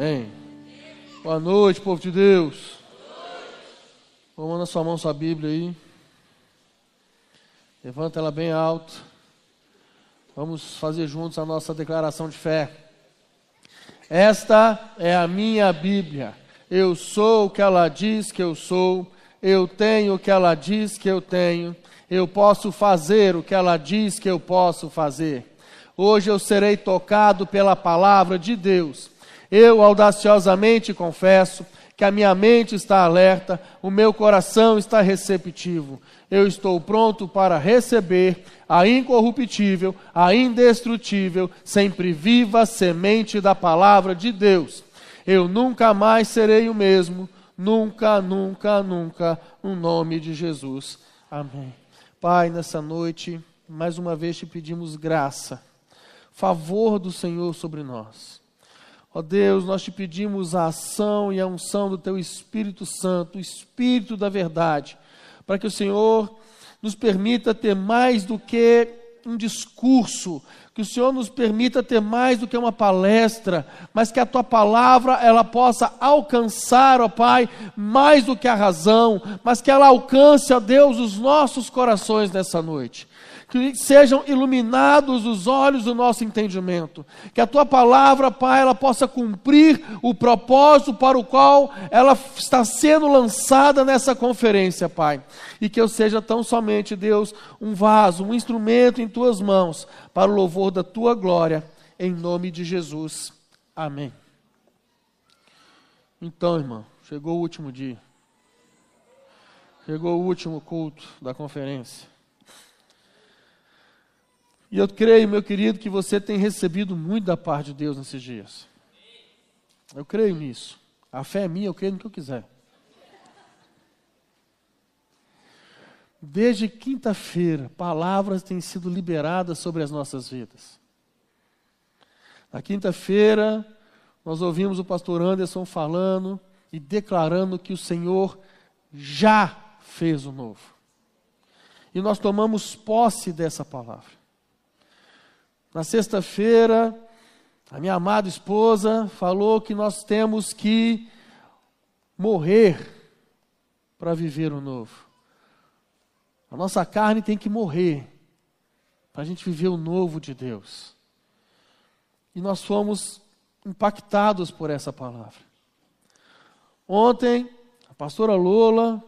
Amém. Boa noite, povo de Deus. Vamos na sua mão sua Bíblia aí. Levanta ela bem alto. Vamos fazer juntos a nossa declaração de fé. Esta é a minha Bíblia. Eu sou o que ela diz que eu sou. Eu tenho o que ela diz que eu tenho. Eu posso fazer o que ela diz que eu posso fazer. Hoje eu serei tocado pela palavra de Deus eu audaciosamente confesso que a minha mente está alerta, o meu coração está receptivo. Eu estou pronto para receber a incorruptível, a indestrutível, sempre viva semente da palavra de Deus. Eu nunca mais serei o mesmo, nunca, nunca, nunca, no nome de Jesus. Amém. Pai, nessa noite, mais uma vez te pedimos graça, favor do Senhor sobre nós. Ó Deus, nós te pedimos a ação e a unção do Teu Espírito Santo, o Espírito da verdade, para que o Senhor nos permita ter mais do que um discurso, que o Senhor nos permita ter mais do que uma palestra, mas que a tua palavra ela possa alcançar, ó Pai, mais do que a razão, mas que ela alcance, ó Deus, os nossos corações nessa noite que sejam iluminados os olhos do nosso entendimento, que a tua palavra, Pai, ela possa cumprir o propósito para o qual ela está sendo lançada nessa conferência, Pai, e que eu seja tão somente, Deus, um vaso, um instrumento em tuas mãos, para o louvor da tua glória, em nome de Jesus. Amém. Então, irmão, chegou o último dia. Chegou o último culto da conferência. E eu creio, meu querido, que você tem recebido muito da parte de Deus nesses dias. Eu creio nisso. A fé é minha, eu creio no que eu quiser. Desde quinta-feira, palavras têm sido liberadas sobre as nossas vidas. Na quinta-feira, nós ouvimos o pastor Anderson falando e declarando que o Senhor já fez o novo. E nós tomamos posse dessa palavra. Na sexta-feira, a minha amada esposa falou que nós temos que morrer para viver o novo. A nossa carne tem que morrer para a gente viver o novo de Deus. E nós fomos impactados por essa palavra. Ontem, a pastora Lola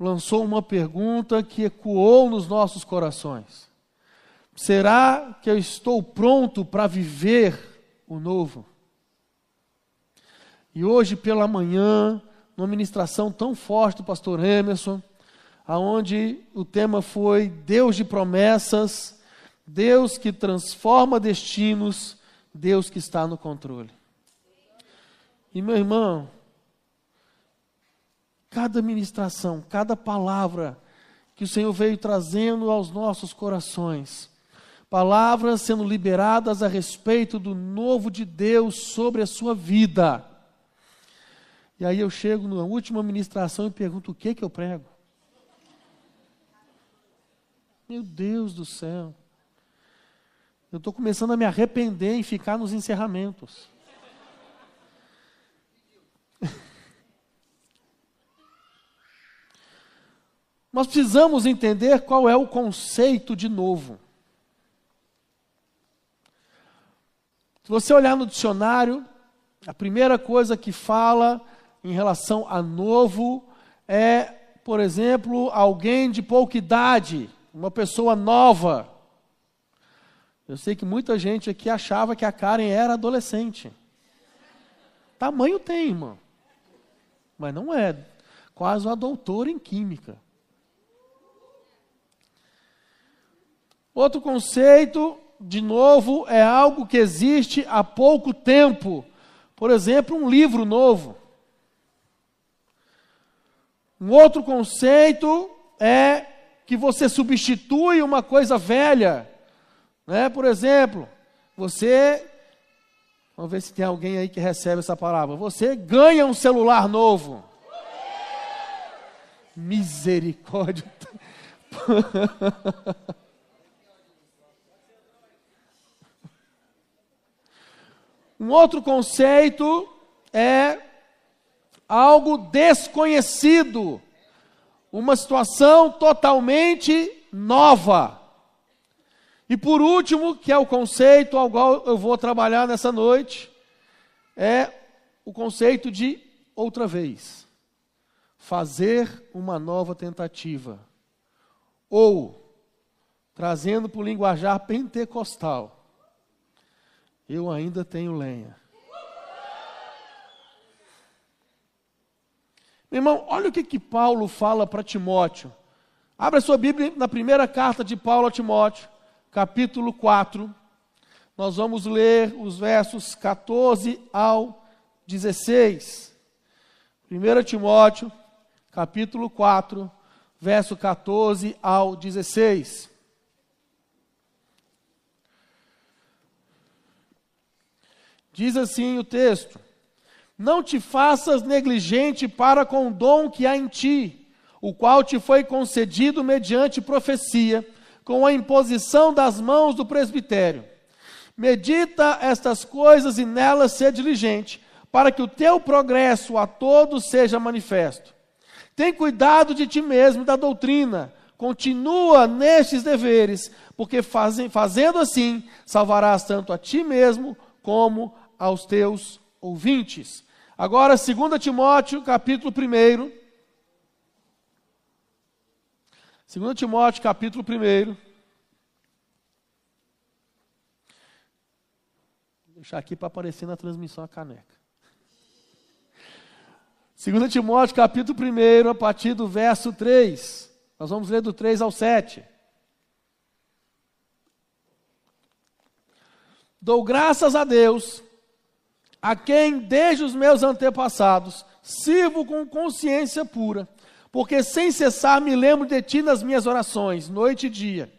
lançou uma pergunta que ecoou nos nossos corações. Será que eu estou pronto para viver o novo? E hoje pela manhã, numa ministração tão forte do pastor Emerson, aonde o tema foi Deus de promessas, Deus que transforma destinos, Deus que está no controle. E meu irmão, cada ministração, cada palavra que o Senhor veio trazendo aos nossos corações, palavras sendo liberadas a respeito do novo de Deus sobre a sua vida. E aí eu chego na última ministração e pergunto: o que que eu prego? Meu Deus do céu. Eu estou começando a me arrepender em ficar nos encerramentos. Nós precisamos entender qual é o conceito de novo. Se você olhar no dicionário, a primeira coisa que fala em relação a novo é, por exemplo, alguém de pouca idade, uma pessoa nova. Eu sei que muita gente aqui achava que a Karen era adolescente. Tamanho tem, irmão. Mas não é. Quase uma doutora em química. Outro conceito de novo, é algo que existe há pouco tempo. Por exemplo, um livro novo. Um outro conceito é que você substitui uma coisa velha. Né? Por exemplo, você. Vamos ver se tem alguém aí que recebe essa palavra. Você ganha um celular novo. Misericórdia. Um outro conceito é algo desconhecido, uma situação totalmente nova. E por último, que é o conceito ao qual eu vou trabalhar nessa noite, é o conceito de outra vez. Fazer uma nova tentativa. Ou, trazendo para o linguajar pentecostal, eu ainda tenho lenha. Meu irmão, olha o que, que Paulo fala para Timóteo. Abra sua Bíblia na primeira carta de Paulo a Timóteo, capítulo 4. Nós vamos ler os versos 14 ao 16. 1 Timóteo, capítulo 4, verso 14 ao 16. Diz assim o texto: Não te faças negligente para com o dom que há em ti, o qual te foi concedido mediante profecia com a imposição das mãos do presbitério. Medita estas coisas e nelas ser diligente, para que o teu progresso a todos seja manifesto. Tem cuidado de ti mesmo e da doutrina, continua nestes deveres, porque fazendo assim, salvarás tanto a ti mesmo como aos teus ouvintes. Agora, 2 Timóteo, capítulo 1. 2 Timóteo, capítulo 1. Vou deixar aqui para aparecer na transmissão a caneca. 2 Timóteo, capítulo 1, a partir do verso 3. Nós vamos ler do 3 ao 7. Dou graças a Deus, a quem desde os meus antepassados sirvo com consciência pura porque sem cessar me lembro de ti nas minhas orações, noite e dia.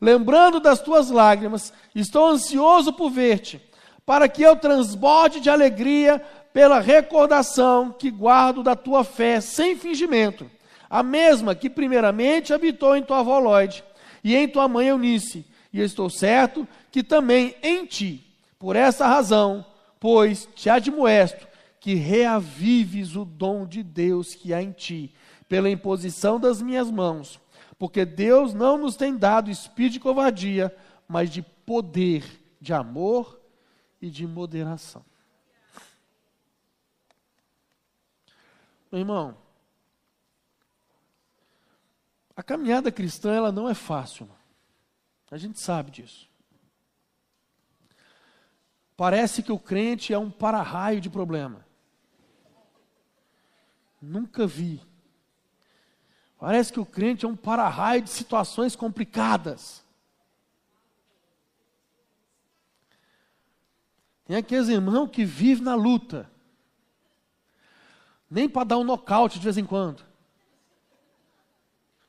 Lembrando das tuas lágrimas, estou ansioso por ver-te, para que eu transborde de alegria pela recordação que guardo da tua fé sem fingimento, a mesma que primeiramente habitou em tua avó e em tua mãe Eunice, e estou certo que também em ti. Por essa razão, pois te admoesto que reavives o dom de Deus que há em ti, pela imposição das minhas mãos, porque Deus não nos tem dado espírito de covardia, mas de poder, de amor e de moderação. Meu irmão, a caminhada cristã ela não é fácil. A gente sabe disso. Parece que o crente é um para-raio de problema. Nunca vi Parece que o crente é um para-raio de situações complicadas. Tem aqueles irmãos que vivem na luta. Nem para dar um nocaute de vez em quando.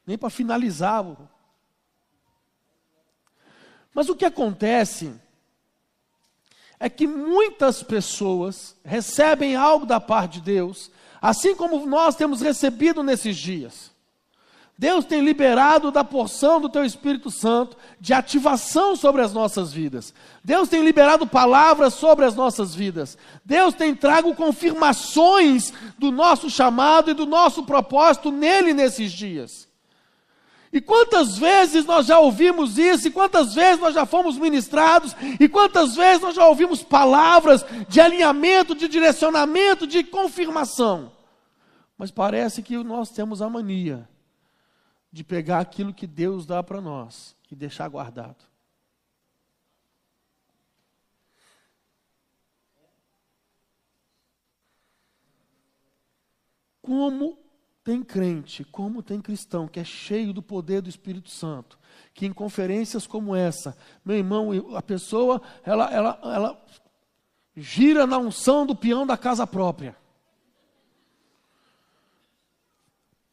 Nem para finalizar. Mas o que acontece é que muitas pessoas recebem algo da parte de Deus, assim como nós temos recebido nesses dias. Deus tem liberado da porção do teu Espírito Santo de ativação sobre as nossas vidas. Deus tem liberado palavras sobre as nossas vidas. Deus tem trago confirmações do nosso chamado e do nosso propósito nele nesses dias. E quantas vezes nós já ouvimos isso, e quantas vezes nós já fomos ministrados, e quantas vezes nós já ouvimos palavras de alinhamento, de direcionamento, de confirmação. Mas parece que nós temos a mania de pegar aquilo que Deus dá para nós e deixar guardado. Como tem crente, como tem cristão que é cheio do poder do Espírito Santo, que em conferências como essa, meu irmão, a pessoa, ela, ela, ela gira na unção do peão da casa própria.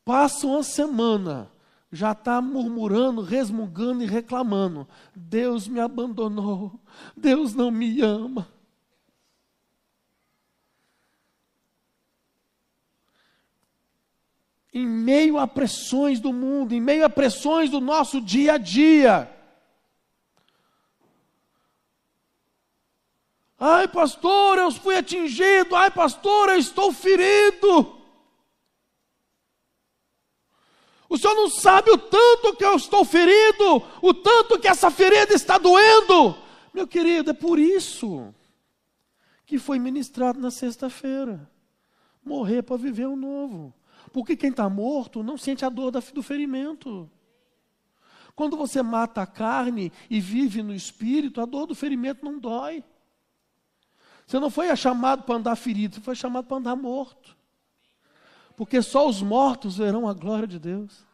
Passa uma semana, já está murmurando, resmungando e reclamando: Deus me abandonou, Deus não me ama. Em meio a pressões do mundo, em meio a pressões do nosso dia a dia, Ai, pastor, eu fui atingido. Ai, pastor, eu estou ferido. O senhor não sabe o tanto que eu estou ferido, o tanto que essa ferida está doendo. Meu querido, é por isso que foi ministrado na sexta-feira. Morrer para viver o um novo. Porque quem está morto não sente a dor do ferimento. Quando você mata a carne e vive no espírito, a dor do ferimento não dói. Você não foi chamado para andar ferido, você foi chamado para andar morto. Porque só os mortos verão a glória de Deus.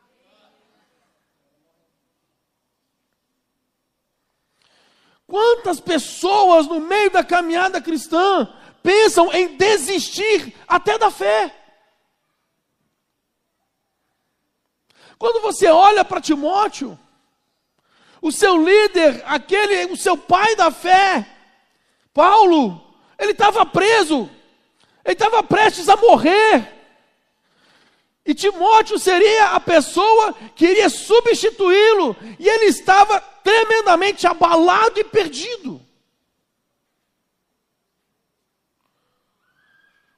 Quantas pessoas no meio da caminhada cristã pensam em desistir até da fé? Quando você olha para Timóteo, o seu líder, aquele, o seu pai da fé, Paulo, ele estava preso, ele estava prestes a morrer. E Timóteo seria a pessoa que iria substituí-lo, e ele estava tremendamente abalado e perdido.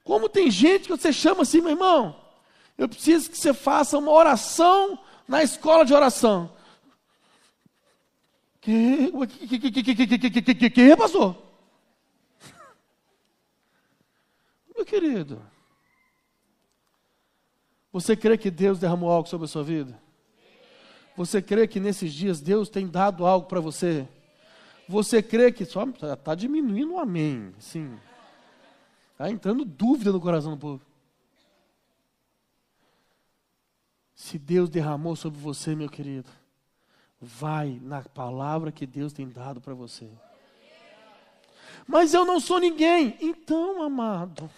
Como tem gente que você chama assim, meu irmão, eu preciso que você faça uma oração na escola de oração. Que, que, que, que, que, que, que pastor? Meu querido, você crê que Deus derramou algo sobre a sua vida? Você crê que nesses dias Deus tem dado algo para você? Você crê que só está diminuindo o amém, sim. Está entrando dúvida no coração do povo. Se Deus derramou sobre você, meu querido, vai na palavra que Deus tem dado para você. Mas eu não sou ninguém. Então, amado,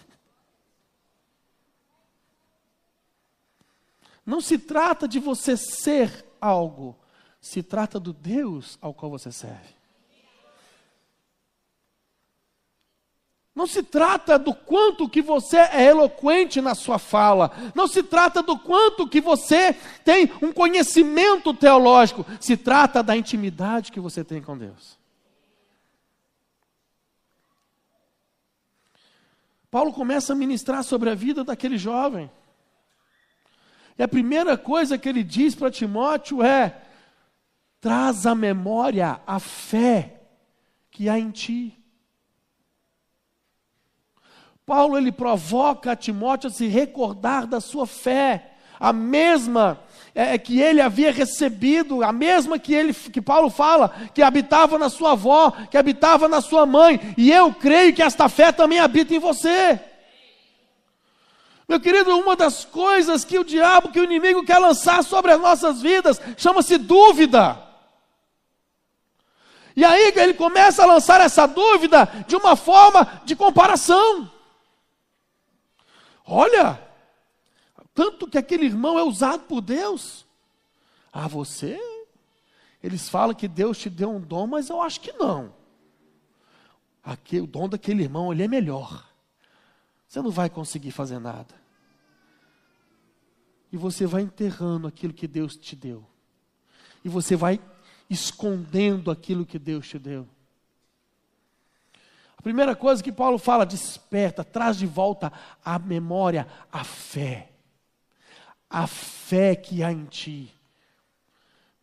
não se trata de você ser algo, se trata do Deus ao qual você serve. Não se trata do quanto que você é eloquente na sua fala, não se trata do quanto que você tem um conhecimento teológico, se trata da intimidade que você tem com Deus. Paulo começa a ministrar sobre a vida daquele jovem. E a primeira coisa que ele diz para Timóteo é: traz à memória a fé que há em ti. Paulo ele provoca Timóteo a se recordar da sua fé, a mesma é, que ele havia recebido, a mesma que ele que Paulo fala, que habitava na sua avó, que habitava na sua mãe, e eu creio que esta fé também habita em você. Meu querido, uma das coisas que o diabo, que o inimigo quer lançar sobre as nossas vidas, chama-se dúvida. E aí ele começa a lançar essa dúvida de uma forma de comparação. Olha, tanto que aquele irmão é usado por Deus. Ah, você? Eles falam que Deus te deu um dom, mas eu acho que não. Aqui, o dom daquele irmão, ele é melhor. Você não vai conseguir fazer nada. E você vai enterrando aquilo que Deus te deu. E você vai escondendo aquilo que Deus te deu. A primeira coisa que Paulo fala, desperta, traz de volta à memória a fé. A fé que há em ti.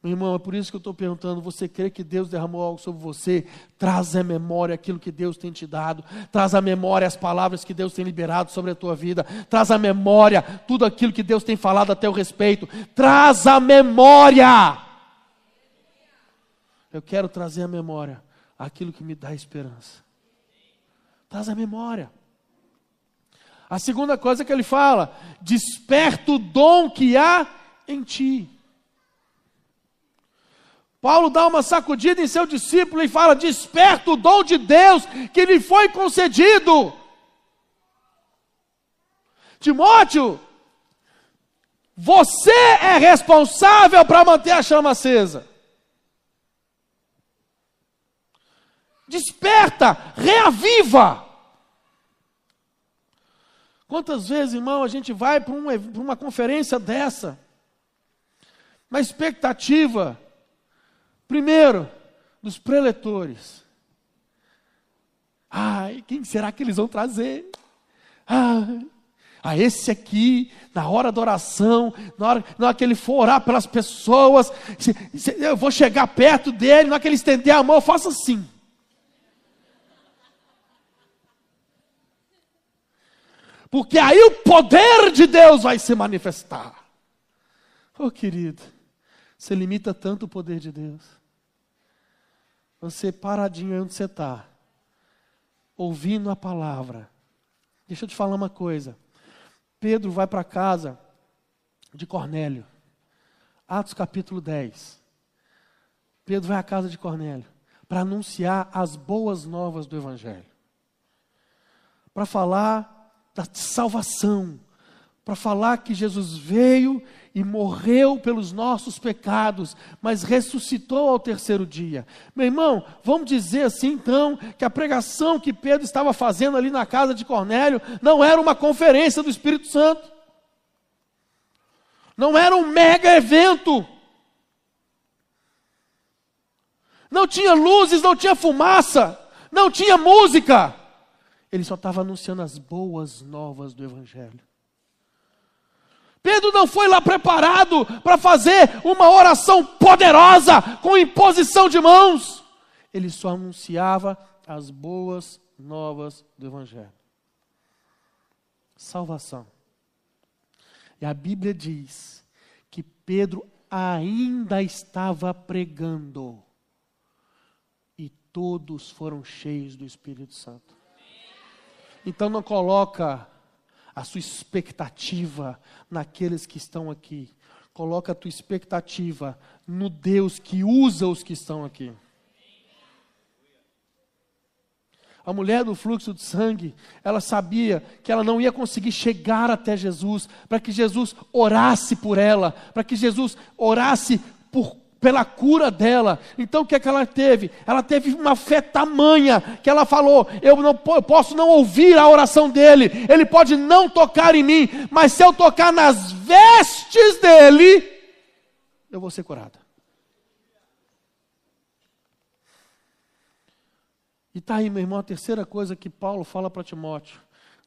Meu irmão, é por isso que eu estou perguntando: você crê que Deus derramou algo sobre você? Traz à memória aquilo que Deus tem te dado, traz à memória as palavras que Deus tem liberado sobre a tua vida, traz à memória tudo aquilo que Deus tem falado a teu respeito, traz à memória. Eu quero trazer à memória aquilo que me dá esperança. Traz a memória. A segunda coisa que ele fala, desperta o dom que há em ti. Paulo dá uma sacudida em seu discípulo e fala: desperta o dom de Deus que lhe foi concedido. Timóteo, você é responsável para manter a chama acesa. Desperta, reaviva. Quantas vezes, irmão, a gente vai para uma, uma conferência dessa, na expectativa, primeiro, dos preletores, Ai, quem será que eles vão trazer? Ai, a esse aqui, na hora da oração, na hora, na hora que ele for orar pelas pessoas, se, se, eu vou chegar perto dele, na hora que ele estender a mão, eu faço assim. Porque aí o poder de Deus vai se manifestar. Oh, querido, você limita tanto o poder de Deus. Você paradinho onde você está, ouvindo a palavra. Deixa eu te falar uma coisa. Pedro vai para casa de Cornélio. Atos capítulo 10. Pedro vai à casa de Cornélio para anunciar as boas novas do Evangelho. Para falar da salvação, para falar que Jesus veio e morreu pelos nossos pecados, mas ressuscitou ao terceiro dia. Meu irmão, vamos dizer assim então, que a pregação que Pedro estava fazendo ali na casa de Cornélio não era uma conferência do Espírito Santo, não era um mega evento, não tinha luzes, não tinha fumaça, não tinha música, ele só estava anunciando as boas novas do Evangelho. Pedro não foi lá preparado para fazer uma oração poderosa com imposição de mãos. Ele só anunciava as boas novas do Evangelho. Salvação. E a Bíblia diz que Pedro ainda estava pregando e todos foram cheios do Espírito Santo. Então não coloca a sua expectativa naqueles que estão aqui. Coloca a tua expectativa no Deus que usa os que estão aqui. A mulher do fluxo de sangue, ela sabia que ela não ia conseguir chegar até Jesus, para que Jesus orasse por ela, para que Jesus orasse por pela cura dela. Então o que é que ela teve? Ela teve uma fé tamanha que ela falou: eu não eu posso não ouvir a oração dele, ele pode não tocar em mim, mas se eu tocar nas vestes dele, eu vou ser curada. E está aí, meu irmão, a terceira coisa que Paulo fala para Timóteo.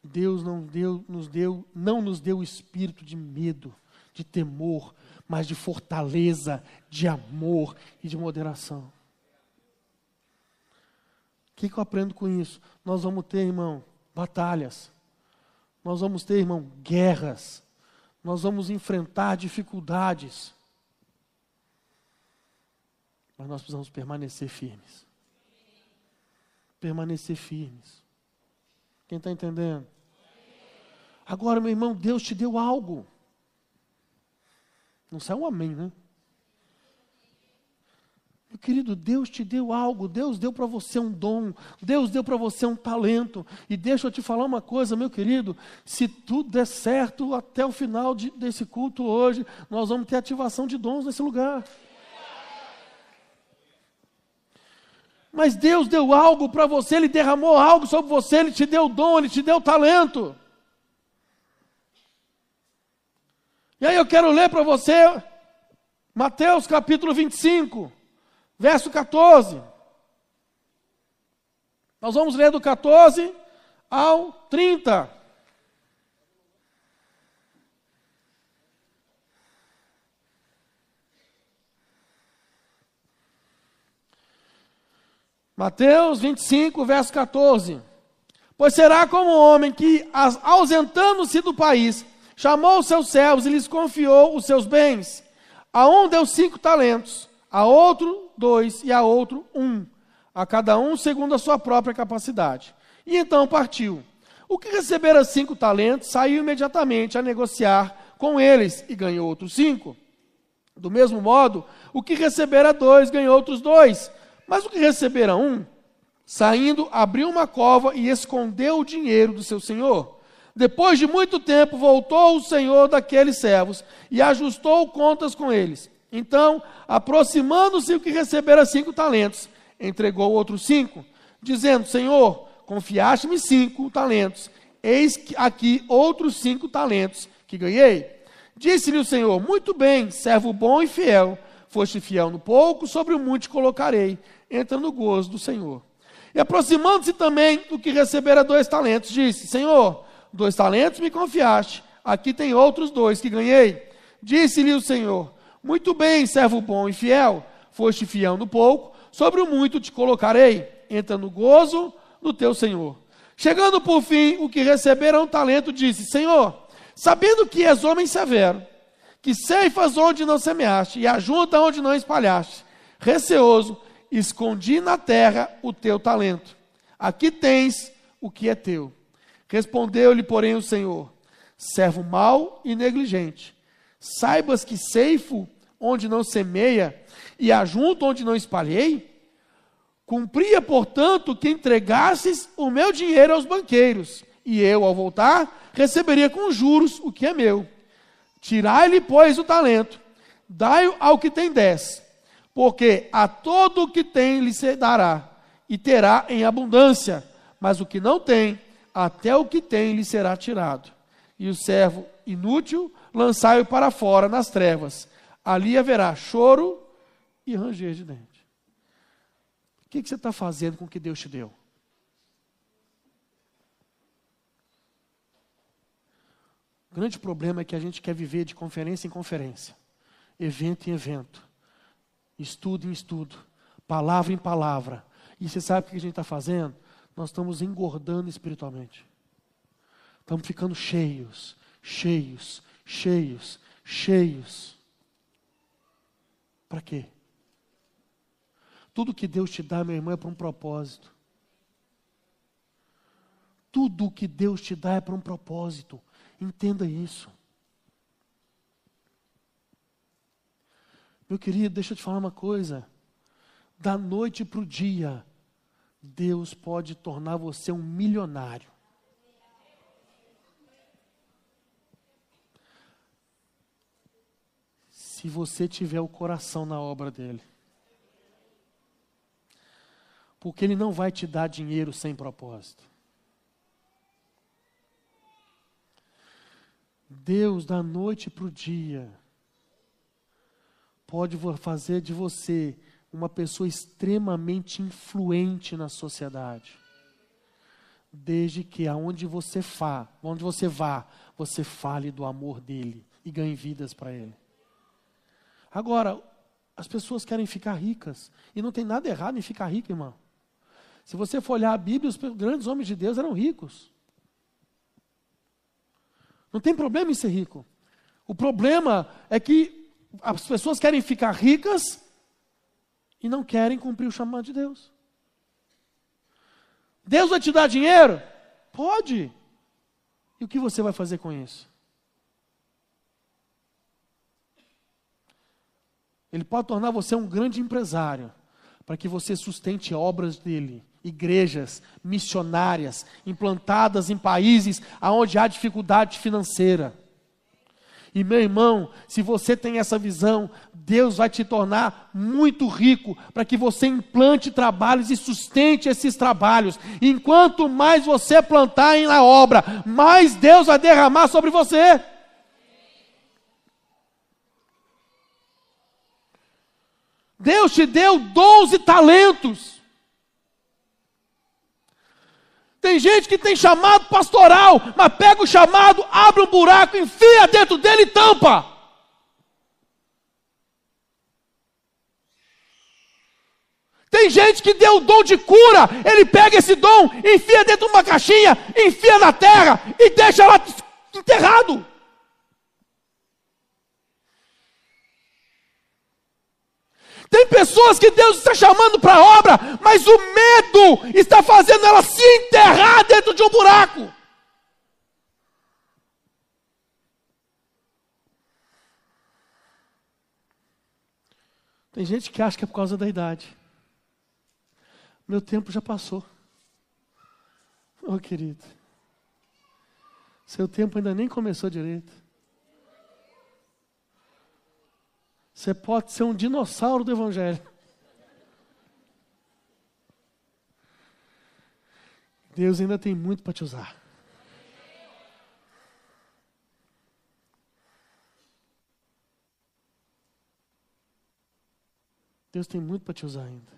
Deus não, deu, nos deu, não nos deu espírito de medo, de temor, mas de fortaleza, de amor e de moderação. O que, que eu aprendo com isso? Nós vamos ter, irmão, batalhas. Nós vamos ter, irmão, guerras. Nós vamos enfrentar dificuldades. Mas nós precisamos permanecer firmes. Permanecer firmes. Quem está entendendo? Agora, meu irmão, Deus te deu algo. Não sai um amém, né? Meu querido, Deus te deu algo, Deus deu para você um dom, Deus deu para você um talento. E deixa eu te falar uma coisa, meu querido: se tudo der certo até o final de, desse culto hoje, nós vamos ter ativação de dons nesse lugar. Mas Deus deu algo para você, Ele derramou algo sobre você, Ele te deu dom, Ele te deu talento. E aí eu quero ler para você Mateus capítulo 25, verso 14. Nós vamos ler do 14 ao 30. Mateus 25, verso 14. Pois será como um homem que, ausentando-se do país, chamou os seus servos e lhes confiou os seus bens. A um deu cinco talentos, a outro dois e a outro um, a cada um segundo a sua própria capacidade. E então partiu. O que recebera cinco talentos saiu imediatamente a negociar com eles e ganhou outros cinco. Do mesmo modo, o que recebera dois ganhou outros dois. Mas o que recebera um, saindo, abriu uma cova e escondeu o dinheiro do seu senhor. Depois de muito tempo, voltou o senhor daqueles servos e ajustou contas com eles. Então, aproximando-se o que recebera cinco talentos, entregou outros cinco, dizendo: Senhor, confiaste-me cinco talentos, eis aqui outros cinco talentos que ganhei. Disse-lhe o Senhor: Muito bem, servo bom e fiel, foste fiel no pouco, sobre o muito te colocarei, entra no gozo do Senhor. E aproximando-se também do que recebera dois talentos, disse: Senhor, dois talentos me confiaste, aqui tem outros dois que ganhei. Disse-lhe o Senhor: Muito bem, servo bom e fiel, foste fiel no pouco, sobre o muito te colocarei. Entra no gozo do teu Senhor. Chegando por fim, o que recebera um talento disse: Senhor, sabendo que és homem severo, que ceifas onde não semeaste e ajunta onde não espalhaste, receoso, escondi na terra o teu talento. Aqui tens o que é teu. Respondeu-lhe, porém, o Senhor: servo mau e negligente. Saibas que ceifo onde não semeia e ajunto onde não espalhei? Cumpria, portanto, que entregasses o meu dinheiro aos banqueiros, e eu, ao voltar, receberia com juros o que é meu. Tirai-lhe, pois, o talento, dai-o ao que tem dez porque a todo o que tem lhe se dará, e terá em abundância, mas o que não tem, até o que tem lhe será tirado. E o servo inútil lançai-o para fora nas trevas. Ali haverá choro e ranger de dente. O que, que você está fazendo com o que Deus te deu? O grande problema é que a gente quer viver de conferência em conferência, evento em evento estudo em estudo, palavra em palavra. E você sabe o que a gente está fazendo? Nós estamos engordando espiritualmente. Estamos ficando cheios, cheios, cheios, cheios. Para quê? Tudo que Deus te dá, meu irmão, é para um propósito. Tudo que Deus te dá é para um propósito. Entenda isso. Meu querido, deixa eu te falar uma coisa. Da noite para o dia, Deus pode tornar você um milionário. Se você tiver o coração na obra dele. Porque ele não vai te dar dinheiro sem propósito. Deus, da noite para o dia, pode fazer de você uma pessoa extremamente influente na sociedade. Desde que aonde você vá, onde você vá, você fale do amor dele e ganhe vidas para ele. Agora, as pessoas querem ficar ricas e não tem nada errado em ficar rico, irmão. Se você for olhar a Bíblia, os grandes homens de Deus eram ricos. Não tem problema em ser rico. O problema é que as pessoas querem ficar ricas e não querem cumprir o chamado de Deus. Deus vai te dar dinheiro? Pode. E o que você vai fazer com isso? Ele pode tornar você um grande empresário, para que você sustente obras dele, igrejas missionárias implantadas em países onde há dificuldade financeira. E meu irmão, se você tem essa visão, Deus vai te tornar muito rico para que você implante trabalhos e sustente esses trabalhos. Enquanto mais você plantar na obra, mais Deus vai derramar sobre você. Deus te deu 12 talentos. Tem gente que tem chamado pastoral, mas pega o chamado, abre um buraco, enfia dentro dele e tampa. Tem gente que deu o dom de cura, ele pega esse dom, enfia dentro de uma caixinha, enfia na terra e deixa lá enterrado. Tem pessoas que Deus está chamando para a obra, mas o medo está fazendo ela se enterrar dentro de um buraco. Tem gente que acha que é por causa da idade. Meu tempo já passou. Oh, querido. Seu tempo ainda nem começou direito. Você pode ser um dinossauro do Evangelho. Deus ainda tem muito para te usar. Deus tem muito para te usar ainda.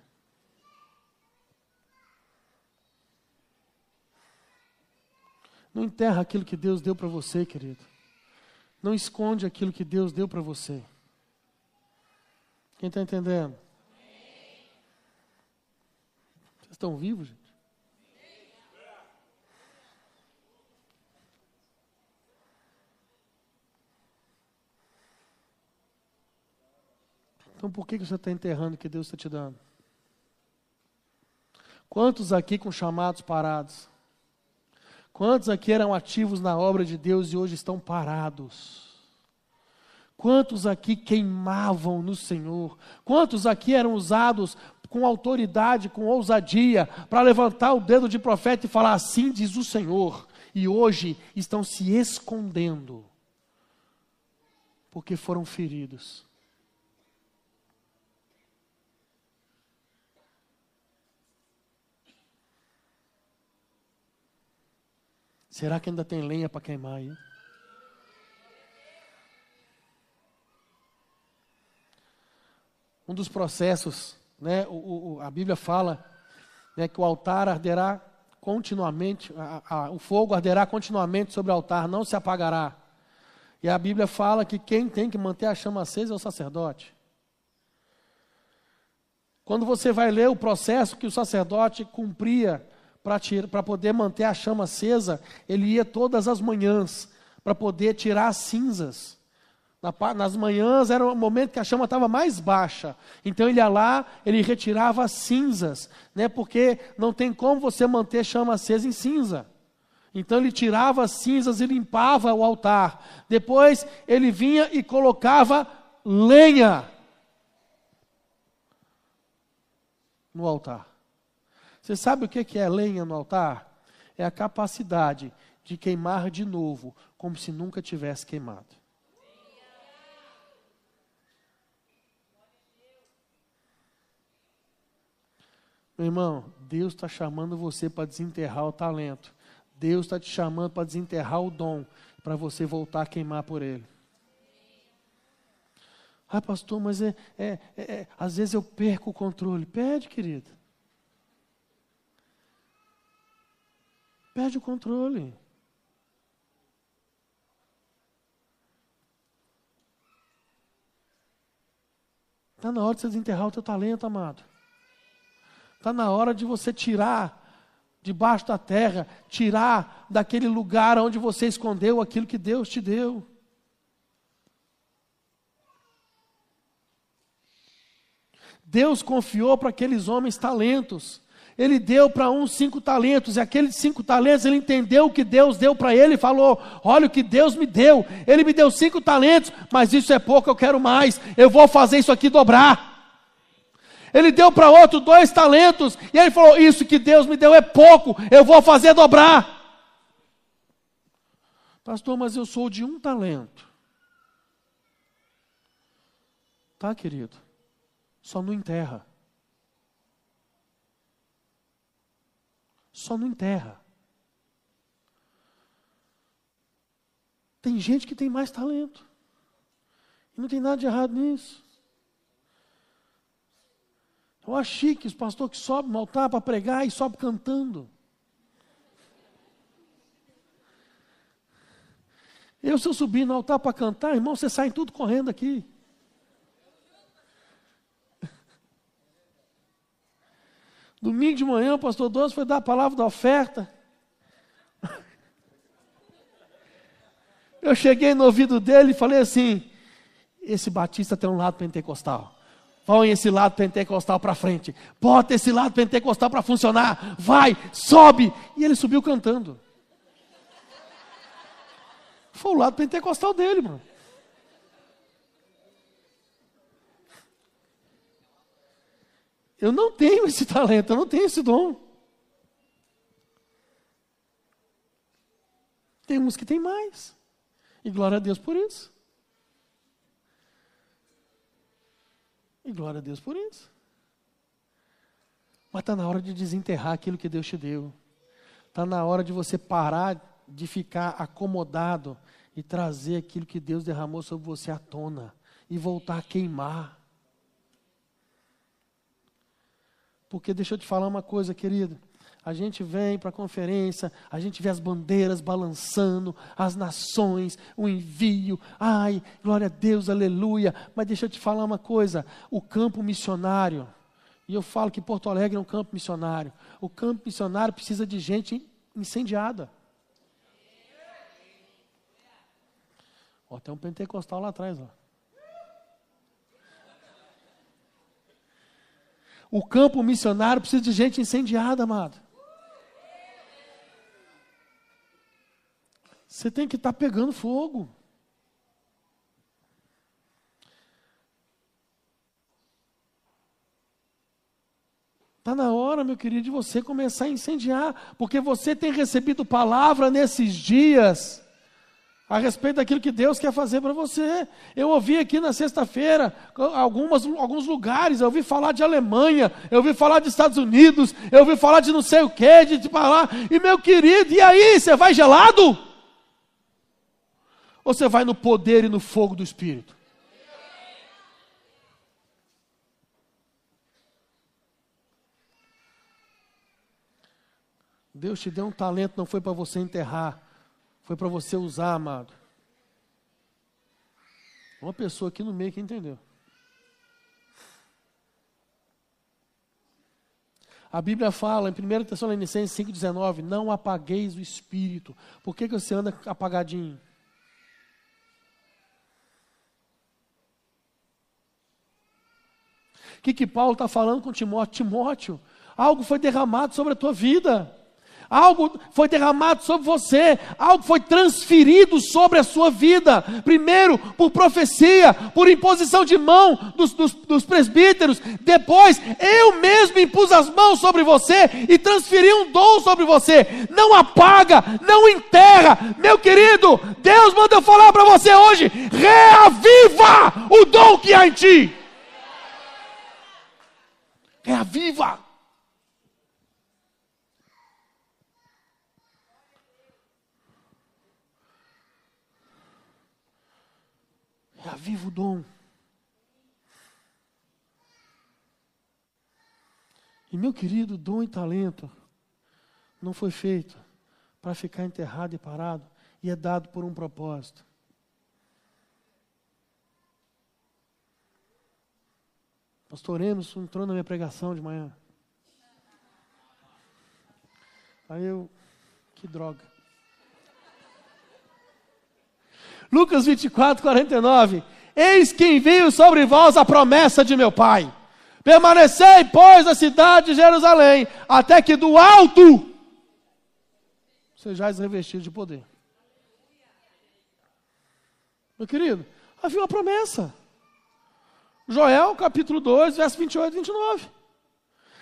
Não enterra aquilo que Deus deu para você, querido. Não esconde aquilo que Deus deu para você. Quem está entendendo? Vocês estão vivos, gente? Então por que você está enterrando o que Deus está te dando? Quantos aqui com chamados parados? Quantos aqui eram ativos na obra de Deus e hoje estão parados? Quantos aqui queimavam no Senhor? Quantos aqui eram usados com autoridade, com ousadia, para levantar o dedo de profeta e falar assim diz o Senhor? E hoje estão se escondendo, porque foram feridos. Será que ainda tem lenha para queimar aí? Um dos processos, né, o, o, a Bíblia fala né, que o altar arderá continuamente, a, a, o fogo arderá continuamente sobre o altar, não se apagará. E a Bíblia fala que quem tem que manter a chama acesa é o sacerdote. Quando você vai ler o processo que o sacerdote cumpria para poder manter a chama acesa, ele ia todas as manhãs para poder tirar as cinzas. Na, nas manhãs era o momento que a chama estava mais baixa. Então ele ia lá, ele retirava as cinzas, né, porque não tem como você manter a chama acesa em cinza. Então ele tirava as cinzas e limpava o altar. Depois ele vinha e colocava lenha no altar. Você sabe o que é lenha no altar? É a capacidade de queimar de novo, como se nunca tivesse queimado. Meu irmão, Deus está chamando você para desenterrar o talento. Deus está te chamando para desenterrar o dom, para você voltar a queimar por ele. Ah, pastor, mas é, é, é, é às vezes eu perco o controle. Pede, querido. Perde o controle. Está na hora de você desenterrar o teu talento, amado. Está na hora de você tirar debaixo da terra, tirar daquele lugar onde você escondeu aquilo que Deus te deu. Deus confiou para aqueles homens talentos. Ele deu para uns cinco talentos, e aqueles cinco talentos ele entendeu o que Deus deu para ele e falou: Olha o que Deus me deu. Ele me deu cinco talentos, mas isso é pouco, eu quero mais. Eu vou fazer isso aqui dobrar. Ele deu para outro dois talentos, e ele falou: Isso que Deus me deu é pouco, eu vou fazer dobrar. Pastor, mas eu sou de um talento. Tá, querido? Só não enterra. só não enterra. Tem gente que tem mais talento. E não tem nada de errado nisso. Eu acho chique os pastores que sobem no altar para pregar e sobem cantando. Eu, se eu subir no altar para cantar, irmão, vocês saem tudo correndo aqui. Domingo de manhã, o pastor Doce foi dar a palavra da oferta. Eu cheguei no ouvido dele e falei assim: esse batista tem um lado pentecostal. Põe esse lado pentecostal para frente. Bota esse lado pentecostal para funcionar. Vai, sobe. E ele subiu cantando. Foi o lado pentecostal dele, mano. Eu não tenho esse talento, eu não tenho esse dom. Tem uns que tem mais. E glória a Deus por isso. E glória a Deus por isso. Mas está na hora de desenterrar aquilo que Deus te deu. Está na hora de você parar de ficar acomodado e trazer aquilo que Deus derramou sobre você à tona. E voltar a queimar. Porque deixa eu te falar uma coisa, querido. A gente vem para a conferência, a gente vê as bandeiras balançando, as nações, o envio. Ai, glória a Deus, aleluia. Mas deixa eu te falar uma coisa: o campo missionário, e eu falo que Porto Alegre é um campo missionário. O campo missionário precisa de gente incendiada. Ó, tem um pentecostal lá atrás, ó. O campo missionário precisa de gente incendiada, amado. Você tem que estar tá pegando fogo. Está na hora, meu querido, de você começar a incendiar, porque você tem recebido palavra nesses dias a respeito daquilo que Deus quer fazer para você. Eu ouvi aqui na sexta-feira alguns lugares, eu ouvi falar de Alemanha, eu ouvi falar de Estados Unidos, eu ouvi falar de não sei o que, de, de falar. E meu querido, e aí, você vai gelado? Ou você vai no poder e no fogo do Espírito? Deus te deu um talento, não foi para você enterrar. Foi para você usar, amado. Uma pessoa aqui no meio que entendeu. A Bíblia fala em 1 Tessalonicenses 5,19: Não apagueis o espírito. Por que, que você anda apagadinho? O que, que Paulo está falando com Timóteo? Timóteo, algo foi derramado sobre a tua vida algo foi derramado sobre você, algo foi transferido sobre a sua vida. Primeiro, por profecia, por imposição de mão dos, dos, dos presbíteros. Depois, eu mesmo impus as mãos sobre você e transferi um dom sobre você. Não apaga, não enterra. Meu querido, Deus manda eu falar para você hoje: reaviva o dom que há em ti. Reaviva. Reaviva o dom. E meu querido, dom e talento não foi feito para ficar enterrado e parado, e é dado por um propósito. Pastor Enos entrou na minha pregação de manhã. Aí eu, que droga. Lucas 24, 49. Eis que envio sobre vós a promessa de meu Pai. Permanecei, pois, na cidade de Jerusalém, até que do alto sejais revestidos de poder. Meu querido, havia uma promessa. Joel, capítulo 2, verso 28 e 29.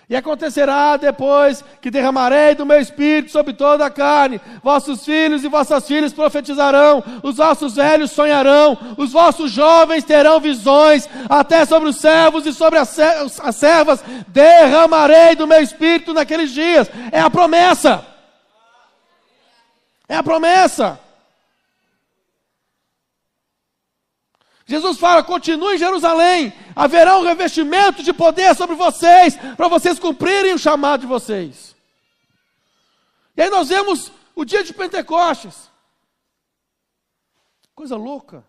E acontecerá depois que derramarei do meu espírito sobre toda a carne. Vossos filhos e vossas filhas profetizarão, os vossos velhos sonharão, os vossos jovens terão visões, até sobre os servos e sobre as servas derramarei do meu espírito naqueles dias. É a promessa. É a promessa. Jesus fala: continue em Jerusalém, haverá um revestimento de poder sobre vocês, para vocês cumprirem o chamado de vocês. E aí nós vemos o dia de Pentecostes. Coisa louca.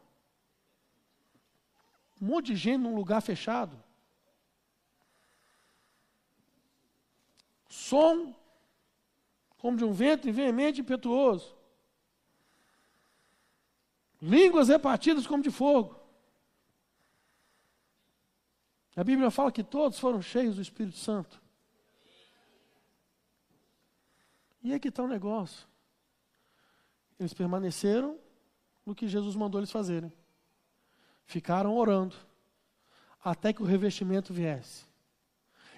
Um monte de gente num lugar fechado. Som como de um vento veemente e impetuoso. Línguas repartidas como de fogo. A Bíblia fala que todos foram cheios do Espírito Santo. E aí que está o negócio. Eles permaneceram no que Jesus mandou eles fazerem. Ficaram orando até que o revestimento viesse.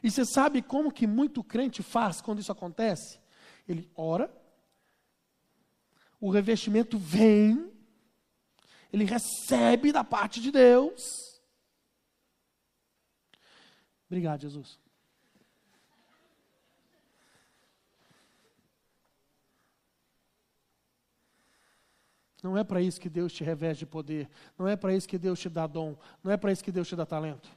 E você sabe como que muito crente faz quando isso acontece? Ele ora, o revestimento vem, ele recebe da parte de Deus, Obrigado, Jesus. Não é para isso que Deus te reveste de poder. Não é para isso que Deus te dá dom. Não é para isso que Deus te dá talento.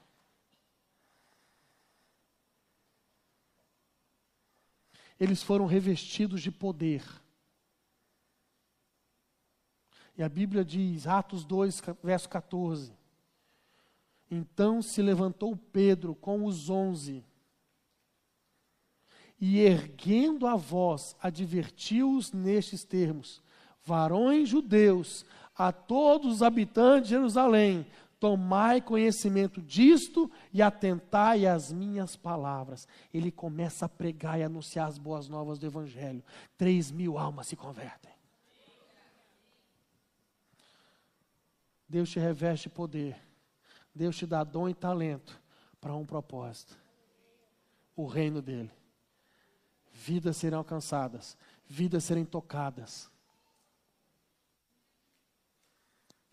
eles foram revestidos de poder. E a Bíblia diz, Atos 2, verso 14: Então se levantou Pedro com os onze, e erguendo a voz, advertiu-os nestes termos: Varões judeus, a todos os habitantes de Jerusalém, tomai conhecimento disto e atentai às minhas palavras. Ele começa a pregar e anunciar as boas novas do Evangelho. Três mil almas se convertem. Deus te reveste poder. Deus te dá dom e talento para um propósito. O reino dele. Vidas serão alcançadas, vidas serem tocadas.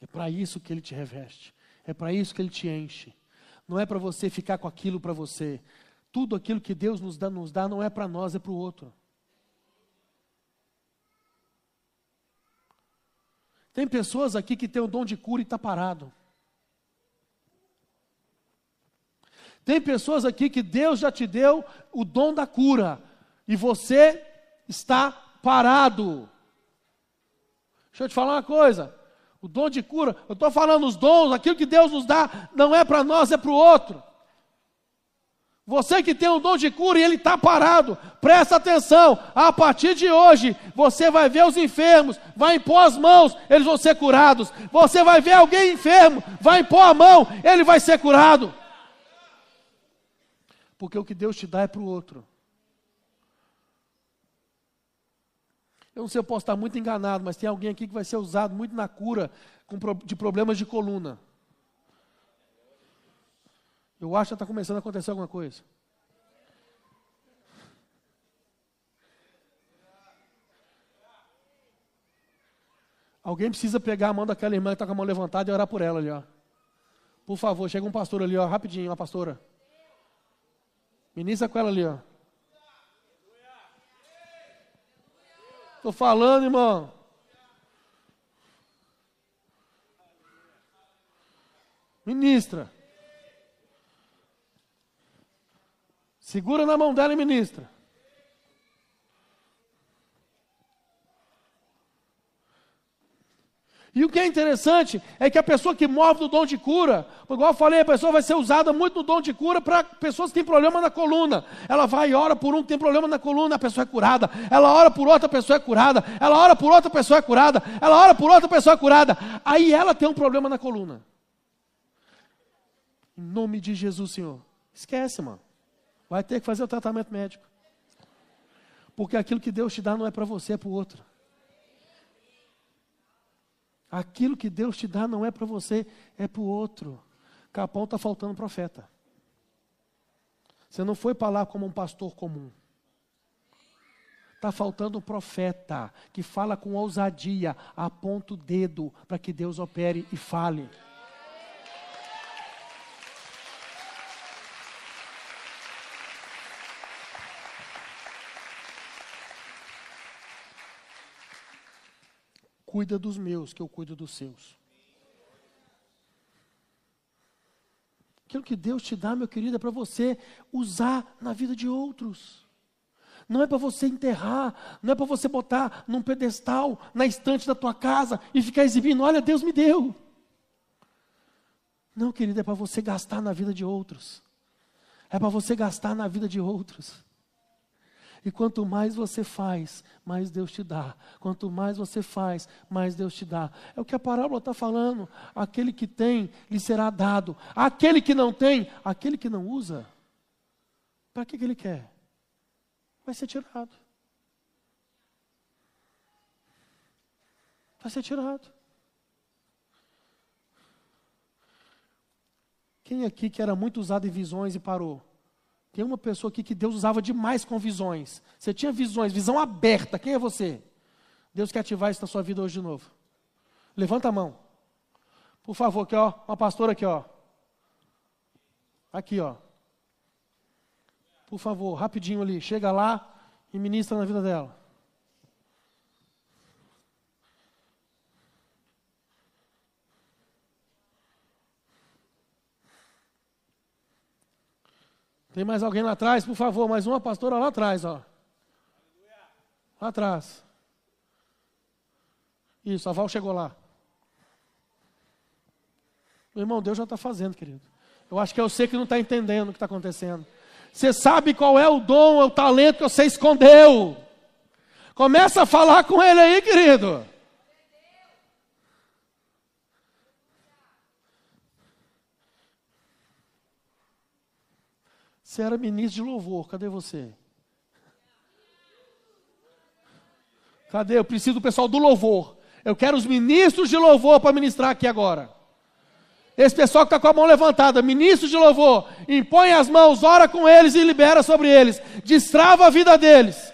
É para isso que ele te reveste. É para isso que ele te enche. Não é para você ficar com aquilo para você. Tudo aquilo que Deus nos dá, nos dá não é para nós, é para o outro. Tem pessoas aqui que têm o dom de cura e está parado. Tem pessoas aqui que Deus já te deu o dom da cura e você está parado. Deixa eu te falar uma coisa. O dom de cura, eu estou falando os dons, aquilo que Deus nos dá, não é para nós, é para o outro. Você que tem um dom de cura e ele está parado, presta atenção. A partir de hoje, você vai ver os enfermos, vai impor as mãos, eles vão ser curados. Você vai ver alguém enfermo, vai impor a mão, ele vai ser curado. Porque o que Deus te dá é para o outro. Eu não sei, eu posso estar muito enganado, mas tem alguém aqui que vai ser usado muito na cura de problemas de coluna. Eu acho que está começando a acontecer alguma coisa. Alguém precisa pegar a mão daquela irmã que está com a mão levantada e orar por ela ali, ó. Por favor, chega um pastor ali, ó, rapidinho, uma pastora. Ministra com ela ali, ó. Estou falando, irmão. Ministra. Segura na mão dela e ministra. E o que é interessante é que a pessoa que move no dom de cura, igual eu falei, a pessoa vai ser usada muito no dom de cura para pessoas que têm problema na coluna. Ela vai e ora por um que tem problema na coluna, a pessoa é curada. Ela ora por outra, pessoa é curada. Ela ora por outra, pessoa é curada. Ela ora por outra, pessoa é curada. Aí ela tem um problema na coluna. Em nome de Jesus, Senhor. Esquece, mano. Vai ter que fazer o tratamento médico. Porque aquilo que Deus te dá não é para você, é para o outro. Aquilo que Deus te dá não é para você, é para o outro. Capão está faltando profeta. Você não foi para lá como um pastor comum. Está faltando um profeta que fala com ousadia, aponta o dedo para que Deus opere e fale. Cuida dos meus, que eu cuido dos seus. Aquilo que Deus te dá, meu querido, é para você usar na vida de outros. Não é para você enterrar, não é para você botar num pedestal, na estante da tua casa e ficar exibindo: olha, Deus me deu. Não, querido, é para você gastar na vida de outros. É para você gastar na vida de outros. E quanto mais você faz, mais Deus te dá. Quanto mais você faz, mais Deus te dá. É o que a parábola está falando. Aquele que tem, lhe será dado. Aquele que não tem, aquele que não usa. Para que, que ele quer? Vai ser tirado. Vai ser tirado. Quem aqui que era muito usado em visões e parou? Tem uma pessoa aqui que Deus usava demais com visões. Você tinha visões, visão aberta. Quem é você? Deus quer ativar isso na sua vida hoje de novo. Levanta a mão. Por favor, aqui ó, uma pastora aqui ó. Aqui ó. Por favor, rapidinho ali, chega lá e ministra na vida dela. Tem mais alguém lá atrás, por favor, mais uma pastora lá atrás, ó. Lá atrás. Isso, a Val chegou lá. Meu irmão, Deus já está fazendo, querido. Eu acho que é você que não está entendendo o que está acontecendo. Você sabe qual é o dom, é o talento que você escondeu. Começa a falar com ele aí, querido. Você era ministro de louvor, cadê você? Cadê? Eu preciso do pessoal do louvor. Eu quero os ministros de louvor para ministrar aqui agora. Esse pessoal que está com a mão levantada, ministros de louvor, impõe as mãos, ora com eles e libera sobre eles, destrava a vida deles.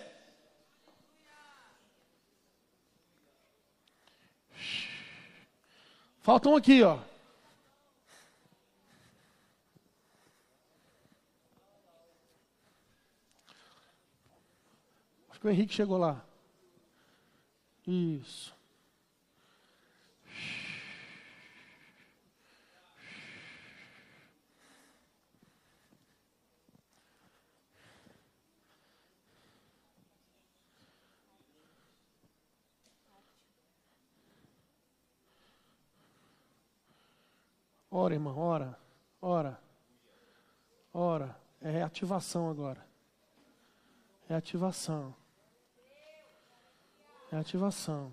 Faltam aqui, ó. Que o Henrique chegou lá. Isso. Ora, irmão, ora, ora, ora. É reativação agora. Reativação. Reativação.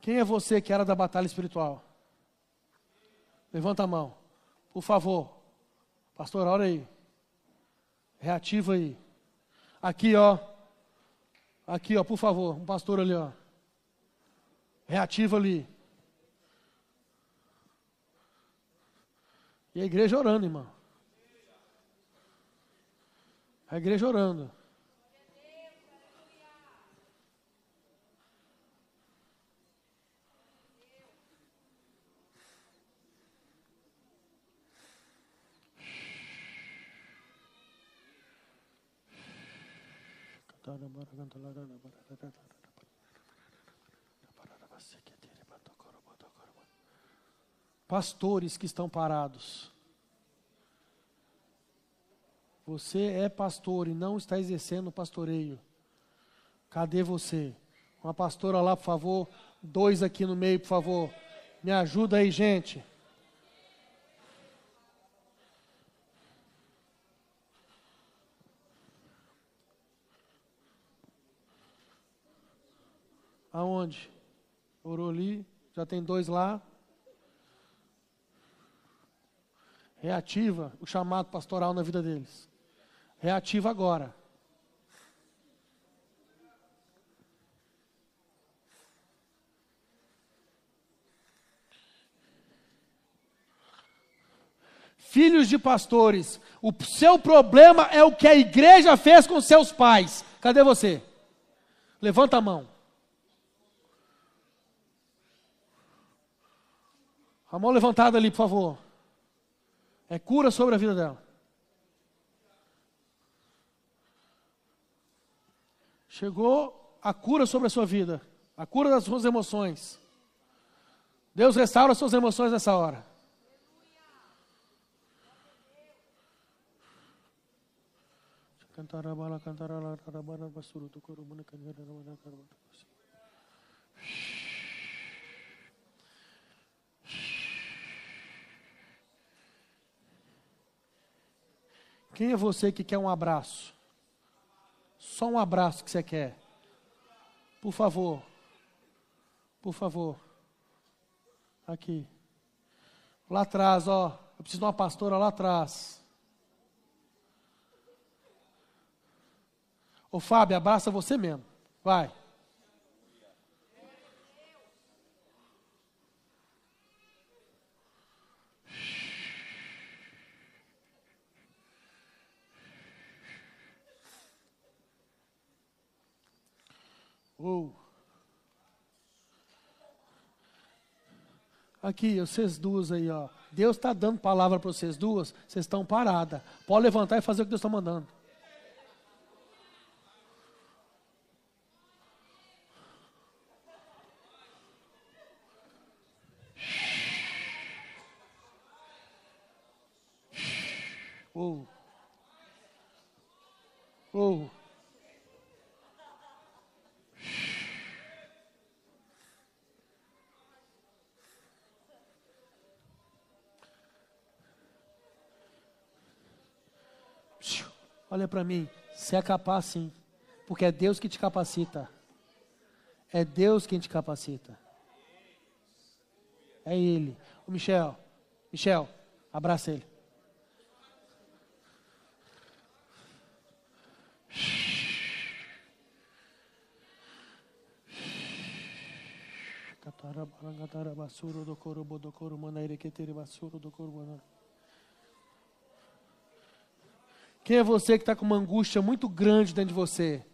Quem é você que era da batalha espiritual? Levanta a mão. Por favor. Pastor, olha aí. Reativa aí. Aqui, ó. Aqui, ó, por favor. Um pastor ali, ó. Reativa ali. E a igreja orando, irmão. A igreja orando. Pastores que estão parados. Você é pastor e não está exercendo o pastoreio. Cadê você? Uma pastora lá, por favor. Dois aqui no meio, por favor. Me ajuda aí, gente. Aonde? Orou ali, já tem dois lá. Reativa o chamado pastoral na vida deles. Reativa agora. Filhos de pastores, o seu problema é o que a igreja fez com seus pais. Cadê você? Levanta a mão. A mão levantada ali, por favor. É cura sobre a vida dela. Chegou a cura sobre a sua vida, a cura das suas emoções. Deus restaura as suas emoções nessa hora. Cantarabala, cantarala, cantarabala. Quem é você que quer um abraço? Só um abraço que você quer. Por favor. Por favor. Aqui. Lá atrás, ó. Eu preciso de uma pastora lá atrás. Ô Fábio, abraça você mesmo. Vai. Oh. Aqui, vocês duas aí, ó. Deus está dando palavra para vocês duas, vocês estão paradas. Pode levantar e fazer o que Deus está mandando. Olha para mim, você é capaz sim, porque é Deus que te capacita. É Deus quem te capacita. É Ele. O Michel, Michel, abraça ele. coro do do Quem é você que está com uma angústia muito grande dentro de você?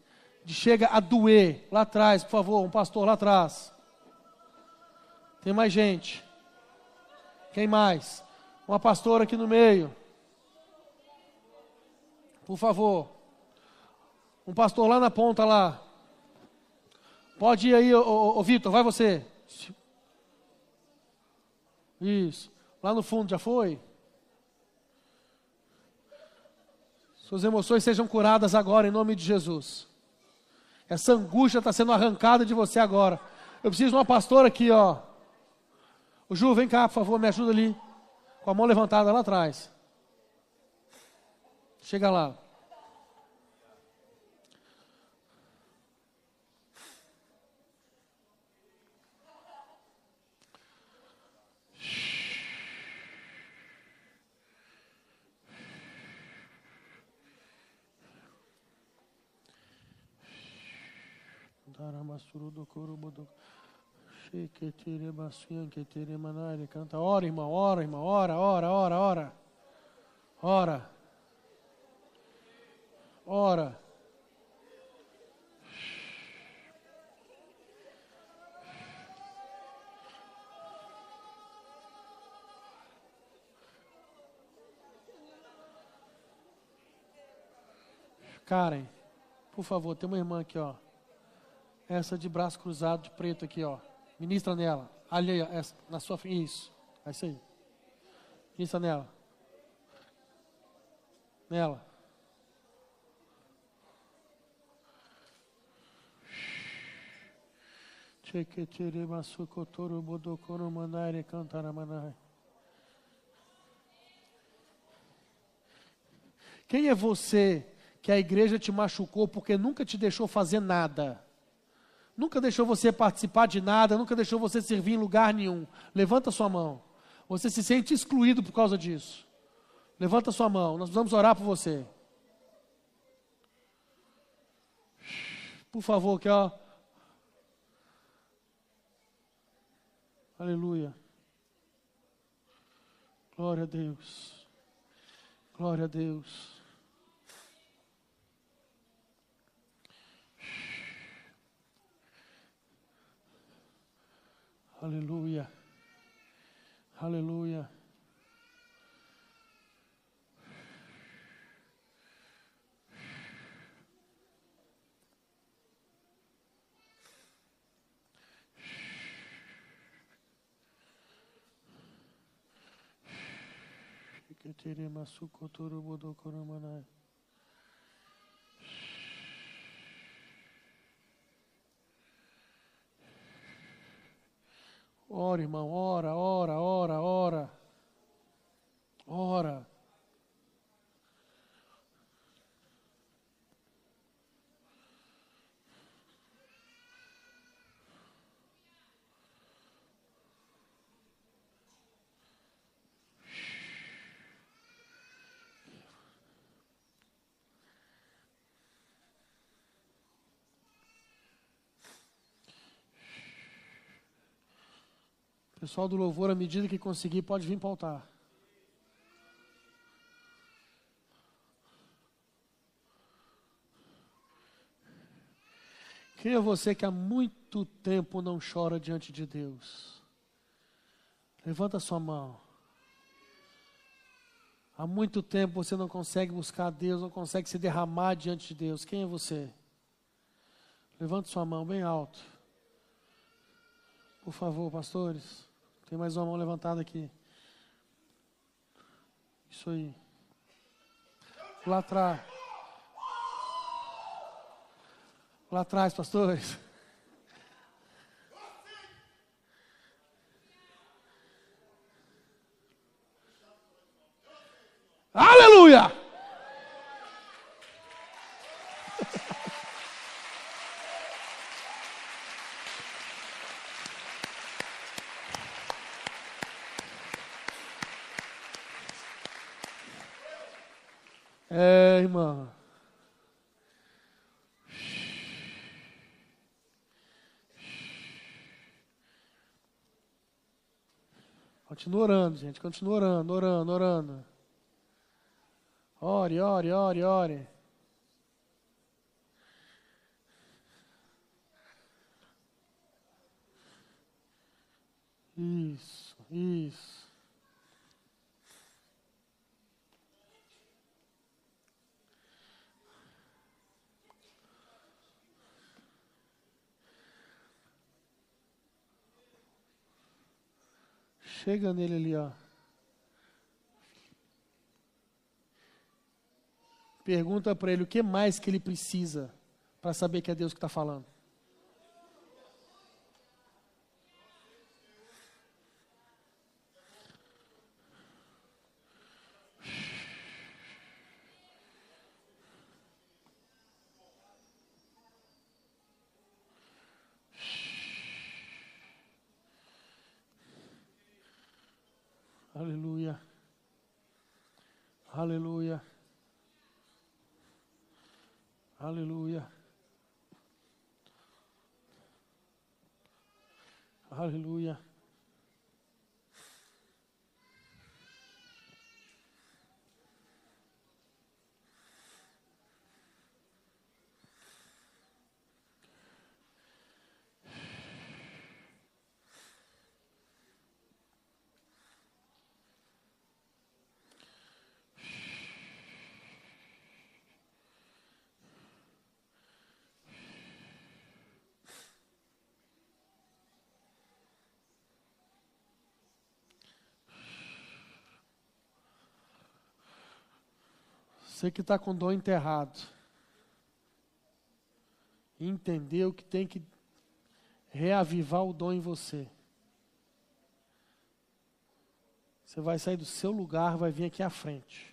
De chega a doer. Lá atrás, por favor, um pastor lá atrás. Tem mais gente. Quem mais? Uma pastora aqui no meio. Por favor. Um pastor lá na ponta lá. Pode ir aí, ô Vitor, vai você. Isso. Lá no fundo já foi? Suas emoções sejam curadas agora em nome de Jesus. Essa angústia está sendo arrancada de você agora. Eu preciso de uma pastora aqui, ó. O Ju, vem cá, por favor, me ajuda ali. Com a mão levantada lá atrás. Chega lá. Canta, ora, irmão, ora, irmão, ora, ora, ora, ora. Ora. Ora. Karen, por favor, tem uma irmã aqui, ó. Essa de braço cruzado, de preto aqui, ó. Ministra nela. Ali, essa, na sua frente. Isso. É isso aí. Ministra nela. Nela. Quem é você que a igreja te machucou porque nunca te deixou fazer nada? Nunca deixou você participar de nada, nunca deixou você servir em lugar nenhum. Levanta sua mão. Você se sente excluído por causa disso. Levanta sua mão, nós vamos orar por você. Por favor, que ó. Aleluia. Glória a Deus. Glória a Deus. Aleluia. Aleluia. Que teremos sucotoro Ora, irmão, ora, ora, ora, ora. Ora. Pessoal do louvor, à medida que conseguir, pode vir para o altar. Quem é você que há muito tempo não chora diante de Deus? Levanta sua mão. Há muito tempo você não consegue buscar Deus, não consegue se derramar diante de Deus. Quem é você? Levanta sua mão bem alto. Por favor, pastores. Tem mais uma mão levantada aqui. Isso aí. Lá atrás. Lá atrás, pastores. Aleluia! É, irmã. Continua orando, gente. Continua orando, orando, orando. Ore, ore, ore, ore. Isso, isso. Chega nele ali, ó. Pergunta para ele o que mais que ele precisa para saber que é Deus que está falando. Aleluia. Aleluia. Aleluia. Aleluia. Você que está com dor enterrado. Entendeu que tem que reavivar o dom em você. Você vai sair do seu lugar, vai vir aqui à frente.